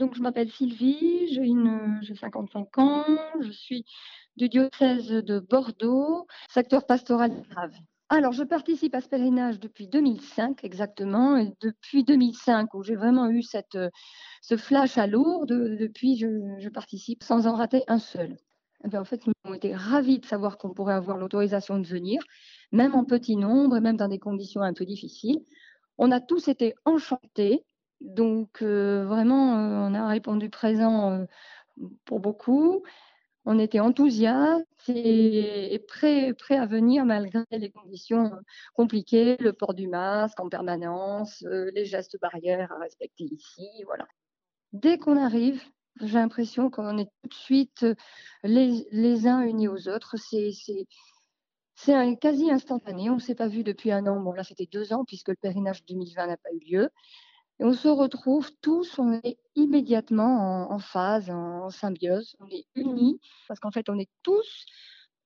Donc je m'appelle Sylvie, j'ai une j'ai 55 ans, je suis du diocèse de Bordeaux, secteur pastoral grave. Alors, je participe à ce pèlerinage depuis 2005 exactement, et depuis 2005 où j'ai vraiment eu cette, ce flash à Lourdes, depuis je, participe sans en rater un seul. Bien, en fait, nous avons été ravis de savoir qu'on pourrait avoir l'autorisation de venir, même en petit nombre et même dans des conditions un peu difficiles. On a tous été enchantés, donc euh, vraiment, euh, on a répondu présent euh, pour beaucoup. On était enthousiastes et, et prêts, prêts à venir malgré les conditions compliquées, le port du masque en permanence, les gestes barrières à respecter ici, voilà. Dès qu'on arrive, j'ai l'impression qu'on est tout de suite les, les uns unis aux autres. C'est c'est- c'est quasi instantané. On ne s'est pas vu depuis un an. Bon, là, c'était deux ans puisque le pèlerinage 2020 n'a pas eu lieu. Et on se retrouve tous, on est immédiatement en, phase, en, en symbiose. On est unis parce qu'en fait, on est tous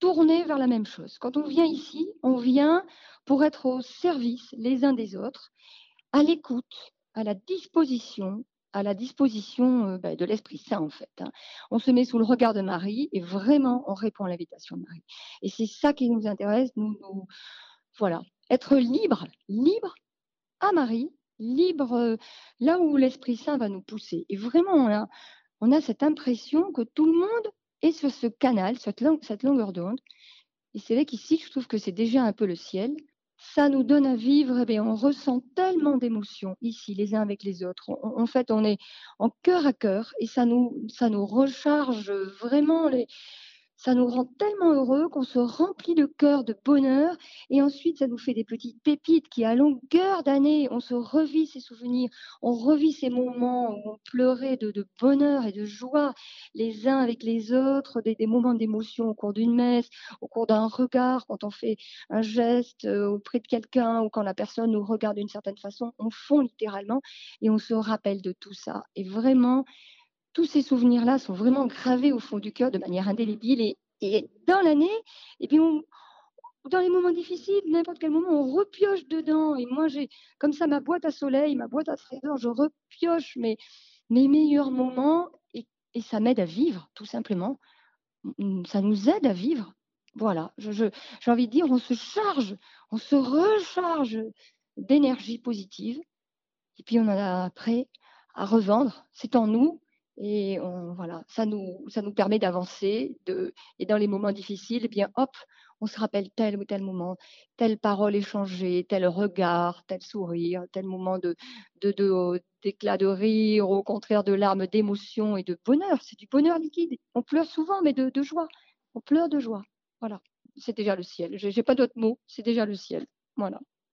tournés vers la même chose. Quand on vient ici, on vient pour être au service les uns des autres, à l'écoute, à la disposition, à la disposition euh, bah, de l'Esprit Saint en fait. hein. On se met sous le regard de Marie et vraiment on répond à l'invitation de Marie. Et c'est ça qui nous intéresse, nous- voilà, être libre, libre à Marie, libre euh, là où l'Esprit Saint va nous pousser. Et vraiment, on a, on a cette impression que tout le monde est sur ce canal, cette, long- cette longueur d'onde. Et c'est vrai qu'ici, je trouve que c'est déjà un peu le ciel. Ça nous donne à vivre, eh bien, on ressent tellement d'émotions ici, les uns avec les autres. En fait, on est en cœur à cœur et ça nous, ça nous recharge vraiment les, ça nous rend tellement heureux qu'on se remplit de cœur de bonheur et ensuite ça nous fait des petites pépites qui à longueur d'année on se revit ces souvenirs, on revit ces moments où on pleurait de, de bonheur et de joie les uns avec les autres, des, des moments d'émotion au cours d'une messe, au cours d'un regard, quand on fait un geste euh, auprès de quelqu'un ou quand la personne nous regarde d'une certaine façon, on fond littéralement et on se rappelle de tout ça. Et vraiment, tous ces souvenirs-là sont vraiment gravés au fond du cœur de manière indélébile. Et, dans l'année, et puis on- dans les moments difficiles, n'importe quel moment, on repioche dedans. Et moi, j'ai comme ça ma boîte à soleil, ma boîte à trésor, je repioche mes, mes meilleurs moments et, et ça m'aide à vivre, tout simplement. Ça nous aide à vivre. Voilà, j'ai envie de dire, on se charge, on se recharge d'énergie positive. Et puis on en a après à revendre. C'est en nous. Et voilà, ça nous, ça nous permet d'avancer. Et dans les moments difficiles, eh bien, hop, on se rappelle tel ou tel moment, telle parole échangée, tel regard, tel sourire, tel moment de, de, de- d'éclat de rire, au contraire de larmes d'émotion et de bonheur. C'est du bonheur liquide. On pleure souvent, mais de, de joie. On pleure de joie. Voilà. C'est déjà le ciel. J'ai, j'ai pas d'autres mots. C'est déjà le ciel. Voilà.